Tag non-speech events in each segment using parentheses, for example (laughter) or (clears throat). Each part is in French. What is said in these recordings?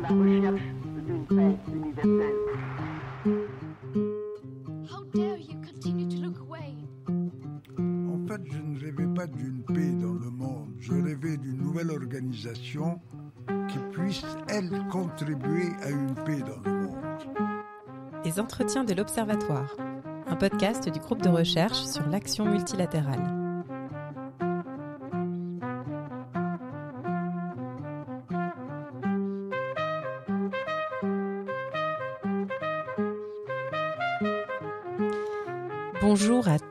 dans la recherche d'une paix universelle. How dare you continue to look away? En fait, je ne rêvais pas d'une paix dans le monde. Je rêvais d'une nouvelle organisation qui puisse, elle, contribuer à une paix dans le monde. Les entretiens de l'Observatoire, un podcast du groupe de recherche sur l'action multilatérale.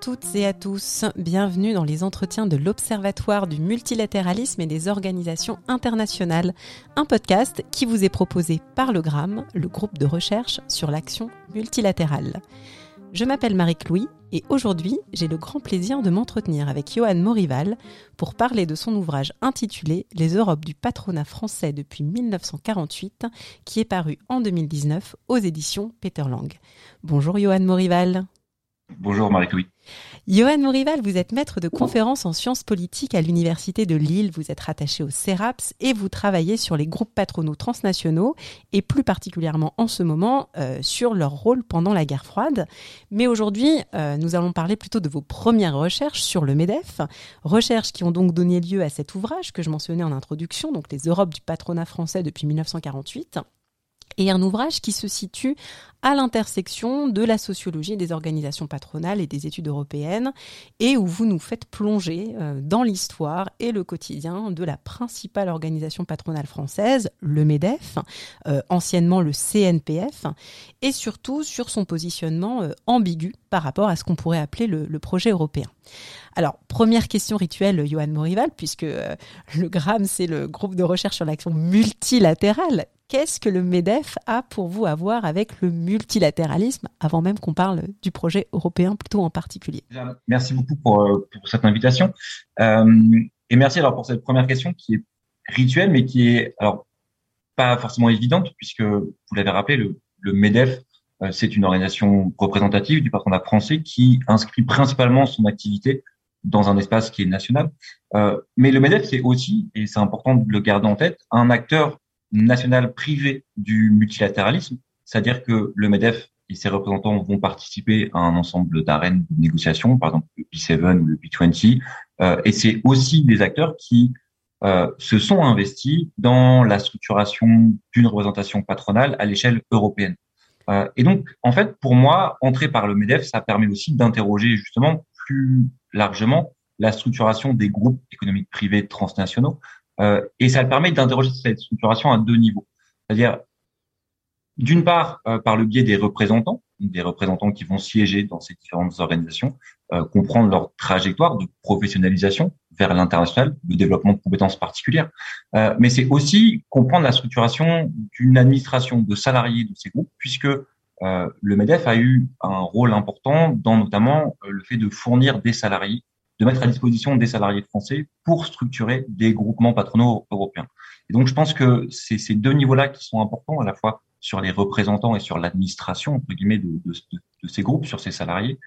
Toutes et à tous, bienvenue dans les entretiens de l'Observatoire du multilatéralisme et des organisations internationales, un podcast qui vous est proposé par le GRAM, le groupe de recherche sur l'action multilatérale. Je m'appelle Marie-Louis et aujourd'hui j'ai le grand plaisir de m'entretenir avec Johan Morival pour parler de son ouvrage intitulé Les Europes du patronat français depuis 1948 qui est paru en 2019 aux éditions Peter Lang. Bonjour Johan Morival. Bonjour Marie-Louis. Johan Morival, vous êtes maître de conférences en sciences politiques à l'Université de Lille, vous êtes rattaché au CERAPS et vous travaillez sur les groupes patronaux transnationaux et plus particulièrement en ce moment euh, sur leur rôle pendant la guerre froide. Mais aujourd'hui, euh, nous allons parler plutôt de vos premières recherches sur le MEDEF, recherches qui ont donc donné lieu à cet ouvrage que je mentionnais en introduction, donc les Europes du patronat français depuis 1948 et un ouvrage qui se situe à l'intersection de la sociologie des organisations patronales et des études européennes, et où vous nous faites plonger euh, dans l'histoire et le quotidien de la principale organisation patronale française, le MEDEF, euh, anciennement le CNPF, et surtout sur son positionnement euh, ambigu par rapport à ce qu'on pourrait appeler le, le projet européen. Alors, première question rituelle, Johan Morival, puisque le GRAM, c'est le groupe de recherche sur l'action multilatérale. Qu'est-ce que le MEDEF a pour vous à voir avec le multilatéralisme, avant même qu'on parle du projet européen plutôt en particulier? Merci beaucoup pour, pour cette invitation. Euh, et merci alors pour cette première question qui est rituelle, mais qui est alors pas forcément évidente, puisque vous l'avez rappelé, le, le MEDEF, euh, c'est une organisation représentative du patronat français qui inscrit principalement son activité dans un espace qui est national. Euh, mais le MEDEF, c'est aussi, et c'est important de le garder en tête, un acteur national privé du multilatéralisme, c'est-à-dire que le MEDEF et ses représentants vont participer à un ensemble d'arènes de négociation, par exemple le P7 ou le P20, euh, et c'est aussi des acteurs qui euh, se sont investis dans la structuration d'une représentation patronale à l'échelle européenne. Euh, et donc, en fait, pour moi, entrer par le MEDEF, ça permet aussi d'interroger justement plus largement la structuration des groupes économiques privés transnationaux, euh, et ça permet d'interroger cette structuration à deux niveaux. C'est-à-dire, d'une part, euh, par le biais des représentants, des représentants qui vont siéger dans ces différentes organisations, euh, comprendre leur trajectoire de professionnalisation vers l'international, de développement de compétences particulières. Euh, mais c'est aussi comprendre la structuration d'une administration de salariés de ces groupes, puisque euh, le MEDEF a eu un rôle important dans notamment le fait de fournir des salariés de mettre à disposition des salariés français pour structurer des groupements patronaux européens. Et donc, je pense que c'est ces deux niveaux-là qui sont importants, à la fois sur les représentants et sur l'administration, entre guillemets, de, ces groupes, sur ces salariés.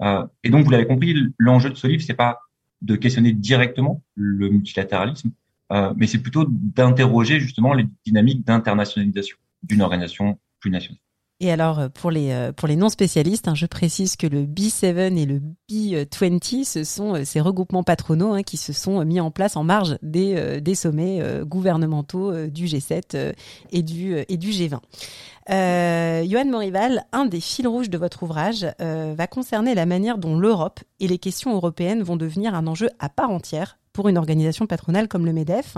Euh, et donc, vous l'avez compris, l'enjeu de ce livre, c'est pas de questionner directement le multilatéralisme, euh, mais c'est plutôt d'interroger justement les dynamiques d'internationalisation d'une organisation plus nationale. Et alors, euh, pour les, euh, pour les non spécialistes, hein, je précise que le B7 et le B20, ce sont euh, ces regroupements patronaux hein, qui se sont mis en place en marge des, sommets gouvernementaux du G7 et du, et du G20. Euh, Johan Morival, un des fils rouges de votre ouvrage va concerner la manière dont l'Europe et les questions européennes vont devenir un enjeu à part entière pour une organisation patronale comme le MEDEF.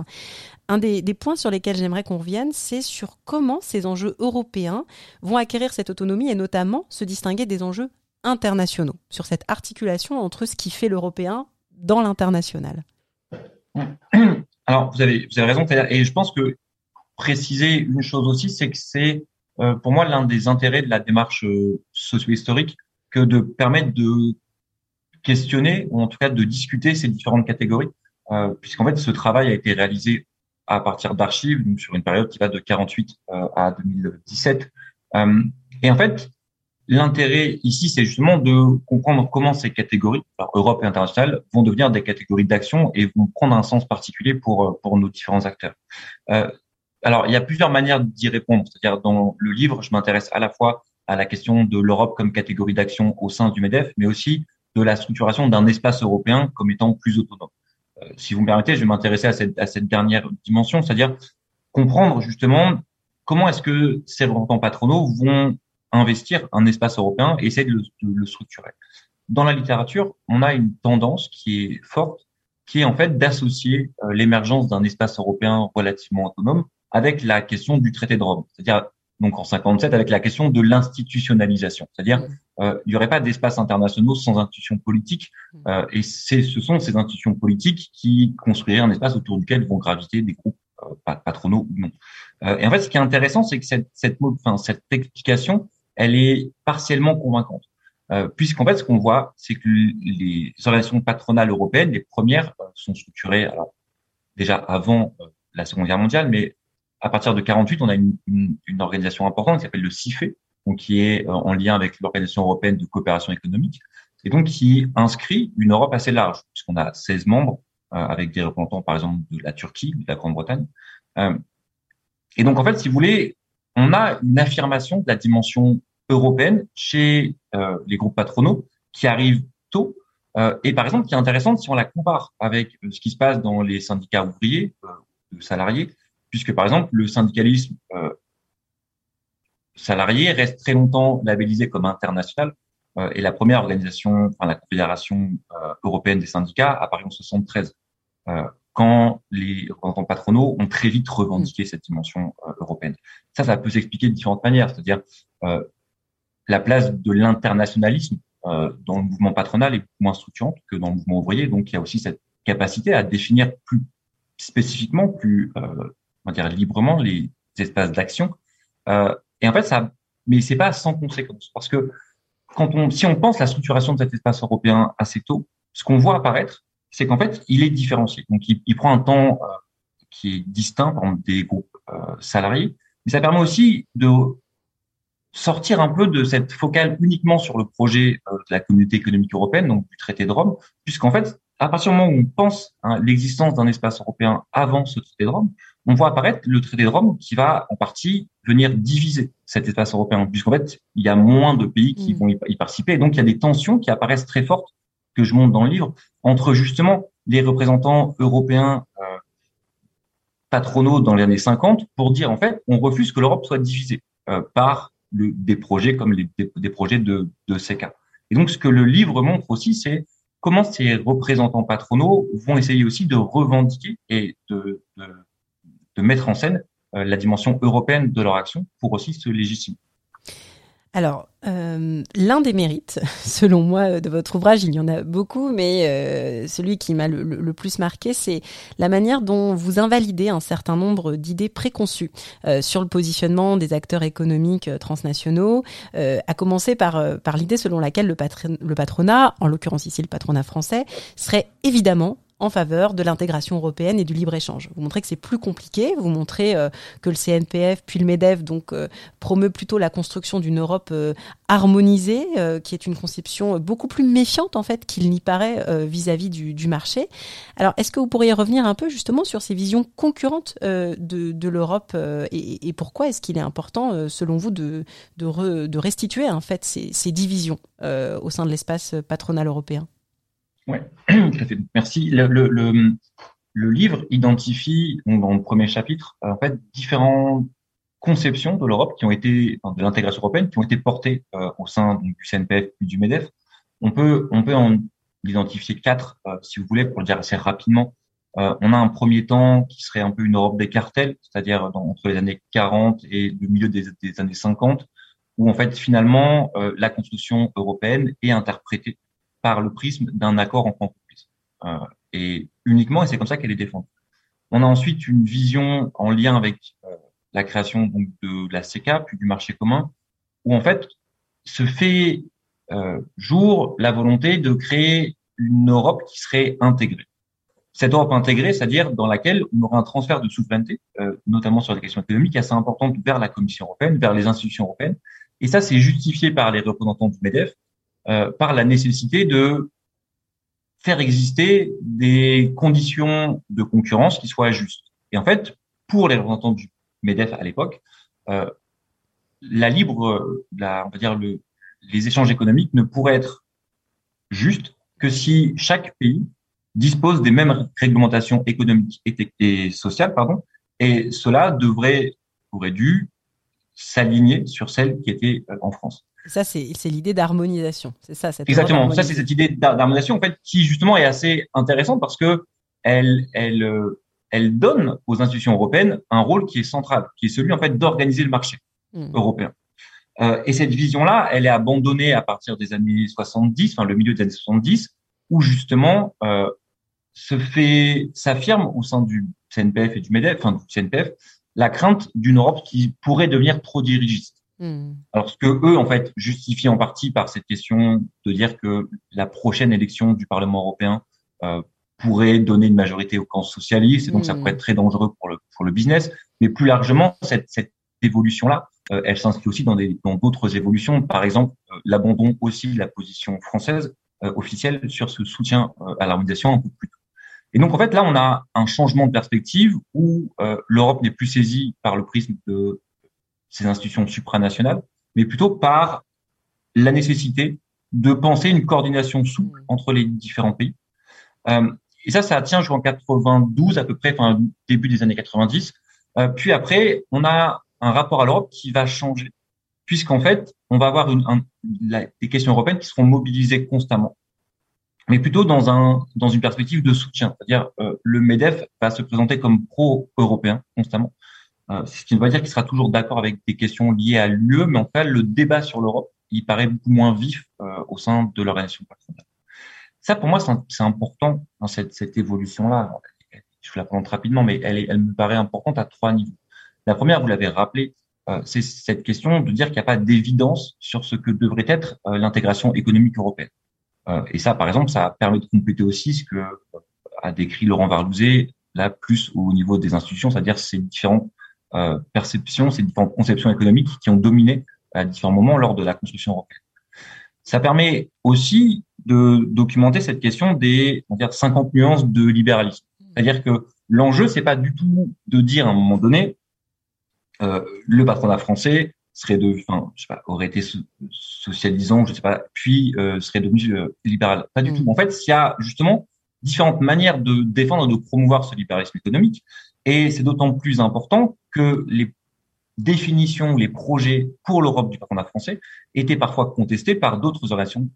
Un des, points sur lesquels j'aimerais qu'on revienne, c'est sur comment ces enjeux européens vont acquérir cette autonomie et notamment se distinguer des enjeux internationaux, sur cette articulation entre ce qui fait l'européen dans l'international. Alors, vous avez, vous avez raison, et je pense que préciser une chose aussi, c'est que c'est euh, pour moi l'un des intérêts de la démarche euh, socio-historique que de permettre de questionner, ou en tout cas de discuter ces différentes catégories, euh, puisqu'en fait ce travail a été réalisé à partir d'archives, donc sur une période qui va de 48 euh, à 2017. Euh, et en fait, l'intérêt ici, c'est justement de comprendre comment ces catégories, alors Europe et internationale, vont devenir des catégories d'action et vont prendre un sens particulier pour pour nos différents acteurs. Alors, il y a plusieurs manières d'y répondre. C'est-à-dire, dans le livre, je m'intéresse à la fois à la question de l'Europe comme catégorie d'action au sein du MEDEF, mais aussi de la structuration d'un espace européen comme étant plus autonome. Euh, si vous me permettez, je vais m'intéresser à cette, à cette dernière dimension, c'est-à-dire comprendre justement comment est-ce que ces représentants patronaux vont investir un espace européen et essayer de le, de le structurer. Dans la littérature, on a une tendance qui est forte, qui est en fait d'associer euh, l'émergence d'un espace européen relativement autonome avec la question du traité de Rome, c'est-à-dire donc en 57 avec la question de l'institutionnalisation, c'est-à-dire euh, il n'y aurait pas d'espace internationaux sans institutions politiques, euh, et c'est ce sont ces institutions politiques qui construiraient un espace autour duquel vont graviter des groupes euh, patronaux ou non. Euh, et en fait, ce qui est intéressant, c'est que cette cette, enfin, cette explication, elle est partiellement convaincante, euh, puisqu'en fait, ce qu'on voit, c'est que les organisations patronales européennes, les premières, euh, sont structurées alors, déjà avant la Seconde Guerre mondiale, mais à partir de 48, on a une, une, une organisation importante qui s'appelle le CIFE, donc qui est euh, en lien avec l'Organisation européenne de coopération économique, et donc qui inscrit une Europe assez large, puisqu'on a 16 membres, euh, avec des représentants, par exemple, de la Turquie, de la Grande-Bretagne. Euh, et donc, en fait, si vous voulez, on a une affirmation de la dimension européenne chez euh, les groupes patronaux qui arrivent tôt, euh, et par exemple, qui est intéressante si on la compare avec ce qui se passe dans les syndicats ouvriers, de salariés, puisque par exemple le syndicalisme euh, salarié reste très longtemps labellisé comme international euh, et la première organisation, enfin la Confédération euh, européenne des syndicats apparaît en 73 euh, quand les représentants patronaux ont très vite revendiqué cette dimension euh, européenne. Ça, ça peut s'expliquer de différentes manières, c'est-à-dire euh, la place de l'internationalisme dans le mouvement patronal est moins structurante que dans le mouvement ouvrier, donc il y a aussi cette capacité à définir plus spécifiquement, plus on va dire librement les espaces d'action. Euh, et en fait, ça, mais c'est pas sans conséquence parce que quand on, si on pense la structuration de cet espace européen assez tôt, ce qu'on voit apparaître, c'est qu'en fait, il est différencié. Donc, il, prend un temps euh, qui est distinct, par exemple, des groupes euh, salariés, mais ça permet aussi de sortir un peu de cette focale uniquement sur le projet euh, de la communauté économique européenne, donc du traité de Rome, puisqu'en fait, à partir du moment où on pense hein, l'existence d'un espace européen avant ce traité de Rome, on voit apparaître le traité de Rome qui va en partie venir diviser cet espace européen, puisqu'en fait, il y a moins de pays qui mmh. vont y, participer. Et donc, il y a des tensions qui apparaissent très fortes, que je montre dans le livre, entre justement les représentants européens euh, patronaux dans les années 50 pour dire, en fait, on refuse que l'Europe soit divisée euh, par le, des projets comme les, des, des, projets de, de CECA. Et donc, ce que le livre montre aussi, c'est comment ces représentants patronaux vont essayer aussi de revendiquer et de, de de mettre en scène euh, la dimension européenne de leur action pour aussi se légitimer. Alors, euh, l'un des mérites, (laughs) selon moi, de votre ouvrage, il y en a beaucoup, mais euh, celui qui m'a le, plus marqué, c'est la manière dont vous invalidez un certain nombre d'idées préconçues euh, sur le positionnement des acteurs économiques euh, transnationaux, euh, à commencer par, l'idée selon laquelle le patronat, en l'occurrence ici le patronat français, serait évidemment en faveur de l'intégration européenne et du libre-échange. Vous montrez que c'est plus compliqué, vous montrez euh, que le CNPF puis le MEDEF donc euh, promeut plutôt la construction d'une Europe euh, harmonisée, qui est une conception beaucoup plus méfiante en fait qu'il n'y paraît vis-à-vis du, marché. Alors est-ce que vous pourriez revenir un peu justement sur ces visions concurrentes de, l'Europe et, pourquoi est-ce qu'il est important selon vous de, de, re, de restituer en fait ces divisions au sein de l'espace patronal européen? Oui. (clears throat) Merci. Le, le, le, le livre identifie, dans le premier chapitre, en fait, différentes conceptions de l'Europe qui ont été, de l'intégration européenne, qui ont été portées euh, au sein du CNPF puis du MEDEF. On peut, on peut en identifier quatre, euh, si vous voulez, pour le dire assez rapidement. Euh, on a un premier temps qui serait un peu une Europe des cartels, c'est-à-dire entre les années 40 et le milieu des, des années 50, où en fait finalement euh, la construction européenne est interprétée par le prisme d'un accord entre entreprises. Euh, et uniquement, et c'est comme ça qu'elle est défendue. On a ensuite une vision en lien avec euh, la création donc, de la CECA, puis du marché commun, où en fait se fait euh, jour la volonté de créer une Europe qui serait intégrée. Cette Europe intégrée, c'est-à-dire dans laquelle on aura un transfert de souveraineté, euh, notamment sur les questions économiques, assez importante vers la Commission européenne, vers les institutions européennes. Et ça, c'est justifié par les représentants du MEDEF, euh, par la nécessité de faire exister des conditions de concurrence qui soient justes. Et en fait, pour les représentants du Medef à l'époque, euh, la libre, la, on va dire le, les échanges économiques ne pourraient être justes que si chaque pays dispose des mêmes réglementations économiques et, et sociales, pardon, et cela devrait aurait dû s'aligner sur celles qui étaient euh, en France. Ça, c'est l'idée d'harmonisation. C'est ça, cette Exactement. Ça, c'est cette idée d'harmonisation, en fait, qui justement est assez intéressante parce que elle, elle, euh, elle donne aux institutions européennes un rôle qui est central, qui est celui, en fait, d'organiser le marché hmm. européen. Euh, et cette vision-là, elle est abandonnée à partir des années 70, enfin, le milieu des années 70, où justement, euh, se fait, s'affirme au sein du CNPF et du MEDEF, enfin, du CNPF, la crainte d'une Europe qui pourrait devenir trop dirigiste. Hmm. Alors ce que eux en fait justifient en partie par cette question de dire que la prochaine élection du Parlement européen euh, pourrait donner une majorité au camp socialiste et donc ça hmm. pourrait être très dangereux pour le pour le business. Mais plus largement cette cette évolution là, euh, elle s'inscrit aussi dans des dans d'autres évolutions. Par exemple euh, l'abandon aussi de la position française euh, officielle sur ce soutien à l'harmonisation un peu plus tôt. Et donc en fait là on a un changement de perspective où l'Europe n'est plus saisie par le prisme de ces institutions supranationales, mais plutôt par la nécessité de penser une coordination souple entre les différents pays. Euh, et ça, ça tient jusqu'en 92 à peu près, enfin début des années 90. Euh, puis après, on a un rapport à l'Europe qui va changer, puisqu'en fait, on va avoir une, un, des questions européennes qui seront mobilisées constamment, mais plutôt dans un dans une perspective de soutien, c'est-à-dire euh, le Medef va se présenter comme pro-européen constamment, ce qui ne veut pas dire qu'il sera toujours d'accord avec des questions liées à l'UE, mais en fait, le débat sur l'Europe, il paraît beaucoup moins vif euh, au sein de l'organisation patronale. Ça, pour moi, c'est important dans cette, cette évolution-là. Je vous la présente rapidement, mais elle, est, elle me paraît importante à trois niveaux. La première, vous l'avez rappelé, euh, c'est cette question de dire qu'il n'y a pas d'évidence sur ce que devrait être l'intégration économique européenne. et ça, par exemple, ça permet de compléter aussi ce que a décrit Laurent Varlouzet, là plus au niveau des institutions, c'est-à-dire ces différents euh, perceptions, ces différentes conceptions économiques qui ont dominé à différents moments lors de la construction européenne. Ça permet aussi de documenter cette question des on va dire 50 nuances de libéralisme. C'est-à-dire que l'enjeu c'est pas du tout de dire à un moment donné euh, le patronat français serait de enfin je sais pas aurait été socialisant, je sais pas, puis euh, serait devenu euh, libéral. Pas du mm. tout. En fait, il y a justement différentes manières de défendre et de promouvoir ce libéralisme économique et c'est d'autant plus important que les définitions, les projets pour l'Europe du patronat français étaient parfois contestés par d'autres organisations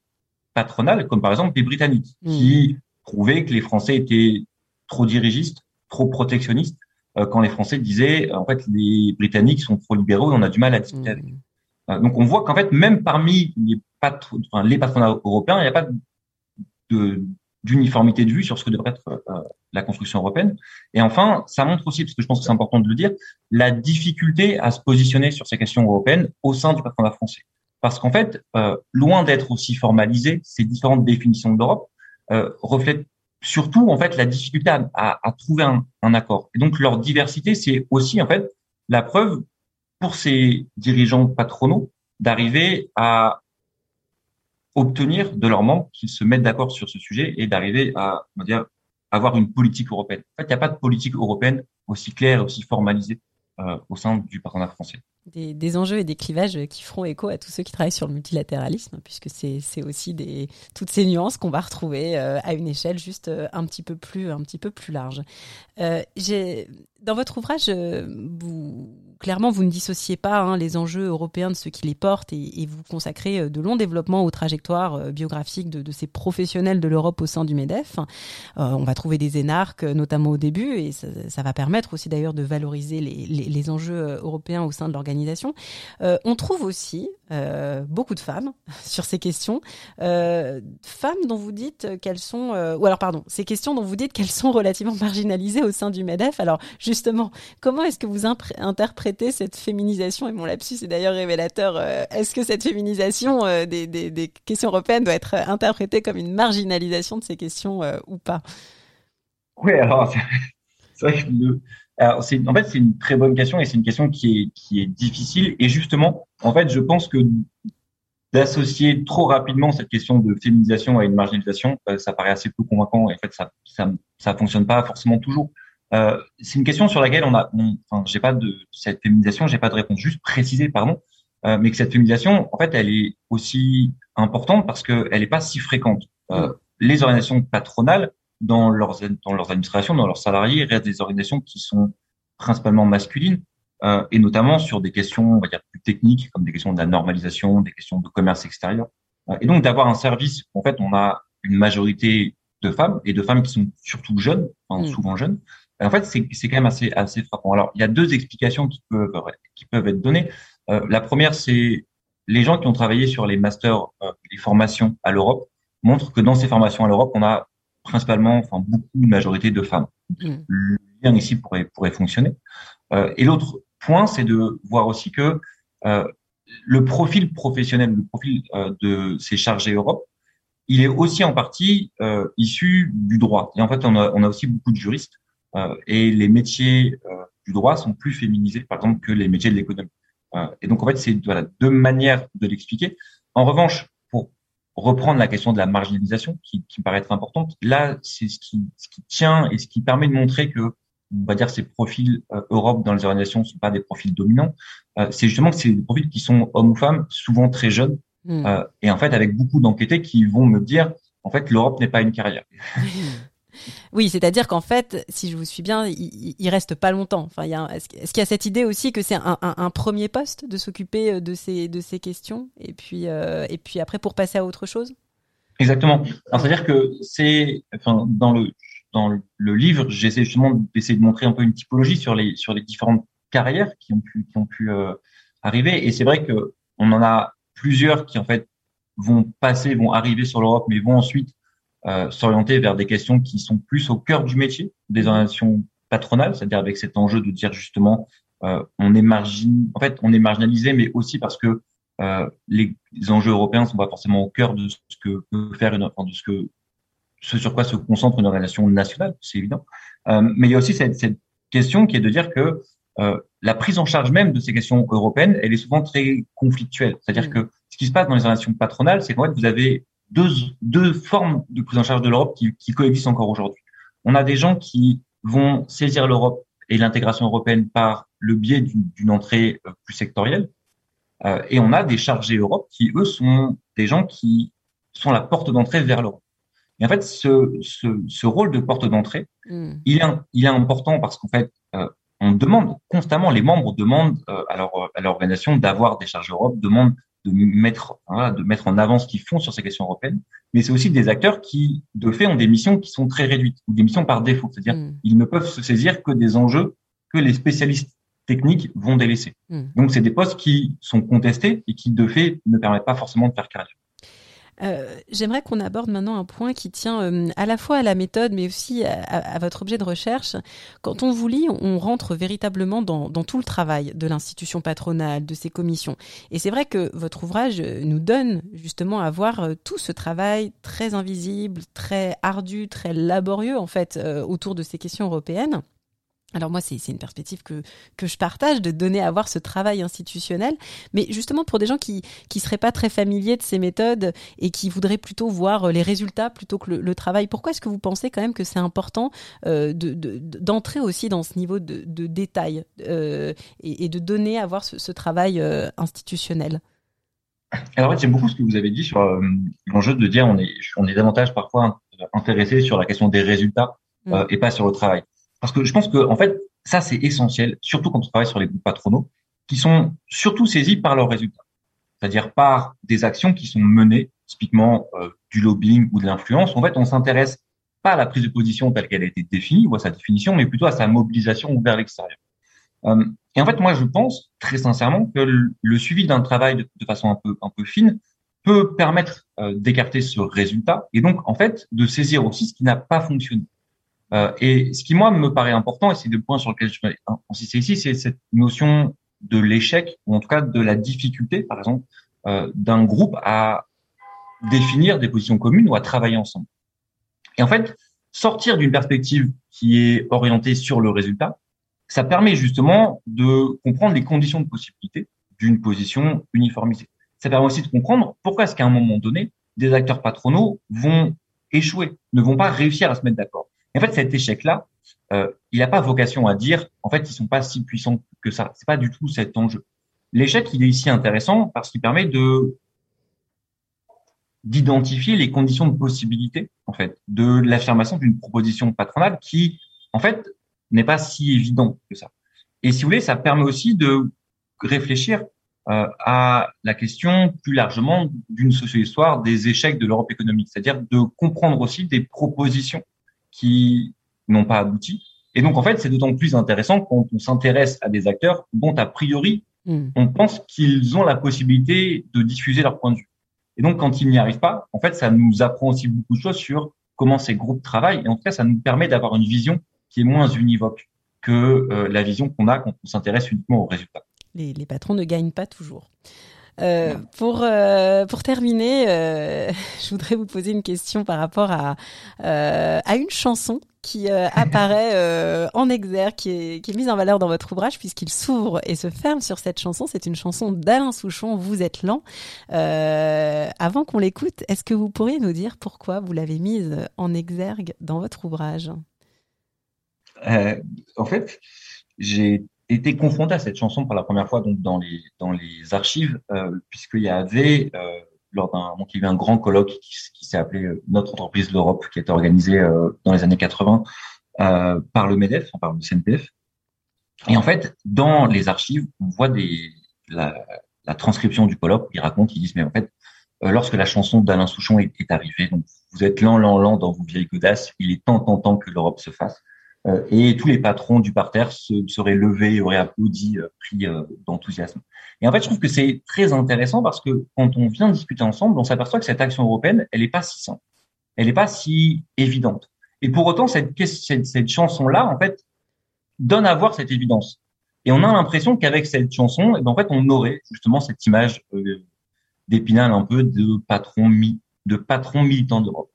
patronales, comme par exemple les Britanniques, mmh. qui trouvaient que les Français étaient trop dirigistes, trop protectionnistes, euh, quand les Français disaient, en fait, les Britanniques sont trop libéraux et on a du mal à discuter avec eux. Mmh. Euh, donc on voit qu'en fait, même parmi les, enfin, les patronats européens, il n'y a pas de, d'uniformité de vue sur ce que devrait être euh, la construction européenne. Et enfin, ça montre aussi, parce que je pense que c'est important de le dire, la difficulté à se positionner sur ces questions européennes au sein du patronat français. Parce qu'en fait, euh, loin d'être aussi formalisé, ces différentes définitions de l'Europe euh, reflètent surtout en fait la difficulté à, à, trouver un, un, accord. Et donc leur diversité, c'est aussi en fait la preuve pour ces dirigeants patronaux d'arriver à obtenir de leurs membres qu'ils se mettent d'accord sur ce sujet et d'arriver à, on va dire, avoir une politique européenne. En fait, il n'y a pas de politique européenne aussi claire aussi formalisée euh, au sein du partenariat français. Des, enjeux et des clivages qui feront écho à tous ceux qui travaillent sur le multilatéralisme, puisque c'est aussi des, toutes ces nuances qu'on va retrouver euh, à une échelle juste euh, un petit peu plus, un petit peu plus large. Euh, dans votre ouvrage, clairement, vous ne dissociez pas hein, les enjeux européens de ceux qui les portent et, vous consacrez de longs développements aux trajectoires biographiques de, ces professionnels de l'Europe au sein du MEDEF. On va trouver des énarques, notamment au début, et ça, va permettre aussi d'ailleurs de valoriser les, enjeux européens au sein de l'organisation. On trouve aussi beaucoup de femmes (laughs) sur ces questions, femmes dont vous dites qu'elles sont, ou alors pardon, ces questions dont vous dites qu'elles sont relativement marginalisées au sein du MEDEF. Alors justement, comment est-ce que vous interprétez cette féminisation, et mon lapsus est d'ailleurs révélateur, euh, est-ce que cette féminisation euh, des, questions européennes doit être interprétée comme une marginalisation de ces questions euh, ou pas? Oui, alors (laughs) c'est vrai que le, alors c'est, en fait, c'est une très bonne question et c'est une question qui est, qui est difficile. Et justement, en fait, je pense que d'associer trop rapidement cette question de féminisation à une marginalisation, ça paraît assez peu convaincant. Et en fait, ça, ça, ça fonctionne pas forcément toujours. Euh, c'est une question sur laquelle on a, on, enfin, j'ai pas de cette féminisation, j'ai pas de réponse. Juste préciser, pardon, euh, mais que cette féminisation, en fait, elle est aussi importante parce que elle est pas si fréquente. Euh, les organisations patronales, dans leurs dans leurs administrations, dans leurs salariés, restent des organisations qui sont principalement masculines euh, et notamment sur des questions, on va dire plus techniques, comme des questions de la normalisation, des questions de commerce extérieur. Euh, et donc d'avoir un service, en fait, on a une majorité de femmes et de femmes qui sont surtout jeunes, enfin, Mm. souvent jeunes. Et en fait, c'est c'est quand même assez assez frappant. Alors, il y a deux explications qui peuvent qui peuvent être données. Euh, la première, c'est les gens qui ont travaillé sur les masters, euh, les formations à l'Europe montrent que dans ces formations à l'Europe, on a principalement, enfin beaucoup, une majorité de femmes. Mm. Le lien ici pourrait pourrait fonctionner. Euh, et l'autre point, c'est de voir aussi que euh, le profil professionnel, le profil euh, de ces chargés Europe, il est aussi en partie euh, issu du droit. Et en fait, on a, on a aussi beaucoup de juristes euh, et les métiers euh, du droit sont plus féminisés, par exemple, que les métiers de l'économie. Euh, et donc, en fait, c'est voilà, deux manières de l'expliquer. En revanche, reprendre la question de la marginalisation, qui, qui me paraît être importante, là, c'est ce qui, ce qui tient et ce qui permet de montrer que, on va dire, ces profils euh, Europe dans les organisations ne sont pas des profils dominants. Euh, c'est justement que c'est des profils qui sont hommes ou femmes, souvent très jeunes, Mm. euh, et en fait avec beaucoup d'enquêtés qui vont me dire, en fait, l'Europe n'est pas une carrière. (laughs) (laughs) Oui, c'est-à-dire qu'en fait, si je vous suis bien, il, il- reste pas longtemps. Enfin, est-ce qu'il y a cette idée aussi que c'est un, premier poste de s'occuper euh, de ces de ces questions et puis euh, et puis après pour passer à autre chose? Exactement. C'est-à-dire que c'est, enfin, dans le dans le livre, j'essaie justement d'essayer de montrer un peu une typologie sur les sur les différentes carrières qui ont pu qui ont pu euh, arriver. Et c'est vrai que on en a plusieurs qui en fait vont passer, vont arriver sur l'Europe, mais vont ensuite euh, s'orienter vers des questions qui sont plus au cœur du métier des organisations patronales, c'est-à-dire avec cet enjeu de dire justement euh, on est margin, en fait on est marginalisé, mais aussi parce que euh, les enjeux européens sont pas forcément au cœur de ce que peut faire une, enfin, de ce que ce sur quoi se concentre une organisation nationale, c'est évident. Euh, mais il y a aussi cette, cette question qui est de dire que euh, la prise en charge même de ces questions européennes, elle est souvent très conflictuelle. C'est-à-dire Mm. que ce qui se passe dans les organisations patronales, c'est qu'en fait, vous avez deux, deux formes de prise en charge de l'Europe qui, qui coexistent encore aujourd'hui. On a des gens qui vont saisir l'Europe et l'intégration européenne par le biais d'une entrée euh, plus sectorielle. Euh, et on a des chargés Europe qui, eux, sont des gens qui sont la porte d'entrée vers l'Europe. Et en fait, ce, ce, ce rôle de porte d'entrée, Mm. il est, il est important parce qu'en fait, euh, on demande constamment, les membres demandent euh, à leur à l'organisation d'avoir des charges Europe, demandent de mettre voilà, de mettre en avant ce qu'ils font sur ces questions européennes. Mais c'est aussi des acteurs qui, de fait, ont des missions qui sont très réduites ou des missions par défaut, c'est-à-dire Mm. ils ne peuvent se saisir que des enjeux que les spécialistes techniques vont délaisser. Mm. Donc c'est des postes qui sont contestés et qui, de fait, ne permettent pas forcément de faire carrière. Euh, J'aimerais qu'on aborde maintenant un point qui tient euh, à la fois à la méthode, mais aussi à, votre objet de recherche. Quand on vous lit, on, rentre véritablement dans, tout le travail de l'institution patronale, de ses commissions. Et c'est vrai que votre ouvrage euh, nous donne justement à voir tout ce travail très invisible, très ardu, très laborieux en fait autour de ces questions européennes. Alors moi, c'est une perspective que, que je partage, de donner à voir ce travail institutionnel. Mais justement, pour des gens qui qui seraient pas très familiers de ces méthodes et qui voudraient plutôt voir euh, les résultats plutôt que le, le travail, pourquoi est-ce que vous pensez quand même que c'est important euh, de- de- d'entrer aussi dans ce niveau de, de détail euh, et, et de donner à voir ce, ce travail euh, institutionnel? Alors en fait, j'aime beaucoup ce que vous avez dit sur l'enjeu de dire on est on est davantage parfois intéressé sur la question des résultats Mm. et pas sur le travail. Parce que je pense que en fait ça c'est essentiel, surtout quand on travaille sur les groupes patronaux, qui sont surtout saisis par leurs résultats, c'est-à-dire par des actions qui sont menées, typiquement euh, du lobbying ou de l'influence. En fait, on s'intéresse pas à la prise de position telle qu'elle a été définie ou à sa définition, mais plutôt à sa mobilisation vers l'extérieur. Euh, et en fait, moi, je pense très sincèrement que le, suivi d'un travail de, de façon un peu un peu fine peut permettre euh, d'écarter ce résultat et donc en fait de saisir aussi ce qui n'a pas fonctionné. Euh, et ce qui moi me paraît important et c'est le point sur lequel je vais insister ici, c'est cette notion de l'échec ou en tout cas de la difficulté, par exemple, euh, d'un groupe à définir des positions communes ou à travailler ensemble. Et en fait, sortir d'une perspective qui est orientée sur le résultat, ça permet justement de comprendre les conditions de possibilité d'une position uniformisée. Ça permet aussi de comprendre pourquoi est-ce qu'à un moment donné, des acteurs patronaux vont échouer, ne vont pas réussir à se mettre d'accord. En fait, cet échec-là, euh, il n'a pas vocation à dire, en fait, ils sont pas si puissants que ça. C'est pas du tout cet enjeu. L'échec, il est ici intéressant parce qu'il permet de d'identifier les conditions de possibilité, en fait, de l'affirmation d'une proposition patronale qui, en fait, n'est pas si évidente que ça. Et si vous voulez, ça permet aussi de réfléchir euh, à la question plus largement d'une socio-histoire des échecs de l'Europe économique, c'est-à-dire de comprendre aussi des propositions qui n'ont pas abouti. Et donc, en fait, c'est d'autant plus intéressant quand on s'intéresse à des acteurs dont, a priori, Hmm. on pense qu'ils ont la possibilité de diffuser leur point de vue. Et donc, quand ils n'y arrivent pas, en fait, ça nous apprend aussi beaucoup de choses sur comment ces groupes travaillent. Et en tout cas, ça nous permet d'avoir une vision qui est moins univoque que euh, la vision qu'on a quand on s'intéresse uniquement aux résultats. Les, les patrons ne gagnent pas toujours. Euh, pour euh, pour terminer, euh, (laughs) je voudrais vous poser une question par rapport à à une chanson qui apparaît en exergue, qui est, qui est mise en valeur dans votre ouvrage puisqu'il s'ouvre et se ferme sur cette chanson. C'est une chanson d'Alain Souchon, Vous êtes lent. Avant qu'on l'écoute, est-ce que vous pourriez nous dire pourquoi vous l'avez mise en exergue dans votre ouvrage? En fait, j'ai été confronté à cette chanson pour la première fois donc dans les dans les archives euh, puisqu'il y avait euh, lors d'un donc il y avait un grand colloque qui, s'est appelé euh, Notre entreprise l'Europe qui a été organisé euh, dans les années 80 euh, par le Medef, par le CNPF. Et en fait, dans les archives, on voit des la, la transcription du colloque. Ils racontent, ils disent mais en fait euh, lorsque la chanson d'Alain Souchon est, est arrivée, donc vous êtes lent, lent, lent dans vos vieilles godasses, il est temps, temps, temps que l'Europe se fasse. Euh, et tous les patrons du parterre se, seraient levés, auraient applaudi, euh, pris euh, d'enthousiasme. Et en fait, je trouve que c'est très intéressant parce que quand on vient discuter ensemble, on s'aperçoit que cette action européenne, elle n'est pas si simple, elle n'est pas si évidente. Et pour autant, cette, chanson-là, en fait, donne à voir cette évidence. Et on a l'impression qu'avec cette chanson, eh ben, en fait, on aurait justement cette image d'épinal un peu de patron de patron militant d'Europe.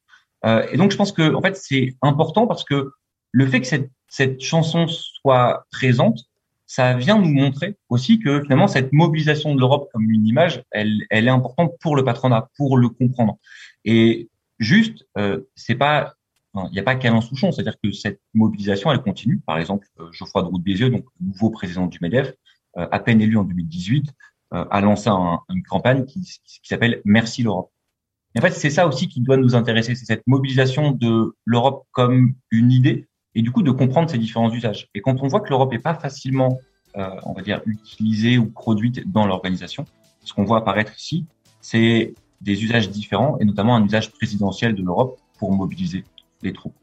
Et donc, je pense que en fait, c'est important parce que le fait que cette, cette chanson soit présente, ça vient nous montrer aussi que finalement cette mobilisation de l'Europe comme une image, elle, elle est importante pour le patronat, pour le comprendre. Et juste, euh, c'est pas, il n'y a pas qu'Alain Souchon, c'est-à-dire que cette mobilisation, elle continue. Par exemple, euh, Geoffroy de Roux de Bézieux, donc nouveau président du Medef, euh, à peine élu en 2018, euh, a lancé un, une campagne qui, qui s'appelle Merci l'Europe. En fait, c'est ça aussi qui doit nous intéresser, c'est cette mobilisation de l'Europe comme une idée, et du coup de comprendre ses différents usages. Et quand on voit que l'Europe n'est pas facilement, euh, on va dire, utilisée ou produite dans l'organisation, ce qu'on voit apparaître ici, c'est des usages différents, et notamment un usage présidentiel de l'Europe pour mobiliser troupes.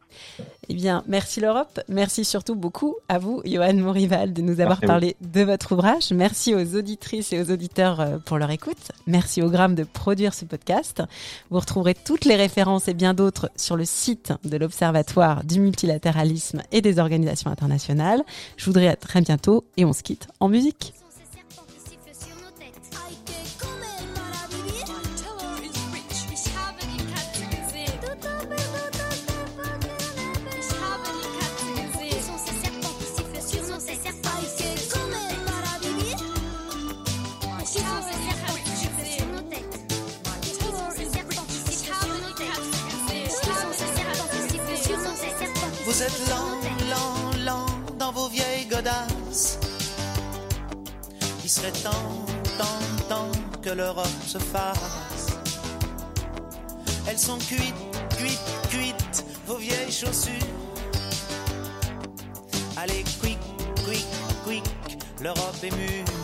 Eh bien, merci l'Europe. Merci surtout beaucoup à vous, Johan Morival, de nous avoir Merci à vous. parlé de votre ouvrage. Merci aux auditrices et aux auditeurs euh, pour leur écoute. Merci au Gramme de produire ce podcast. Vous retrouverez toutes les références et bien d'autres sur le site de l'Observatoire du multilatéralisme et des organisations internationales. Je vous dirai à très bientôt et on se quitte en musique. Vous êtes lent, lent, lent dans vos vieilles godasses. Il serait temps, temps, temps que l'Europe se fasse. Elles sont cuites, cuites, cuites, vos vieilles chaussures. Allez, quick, quick, quick, l'Europe est mûre.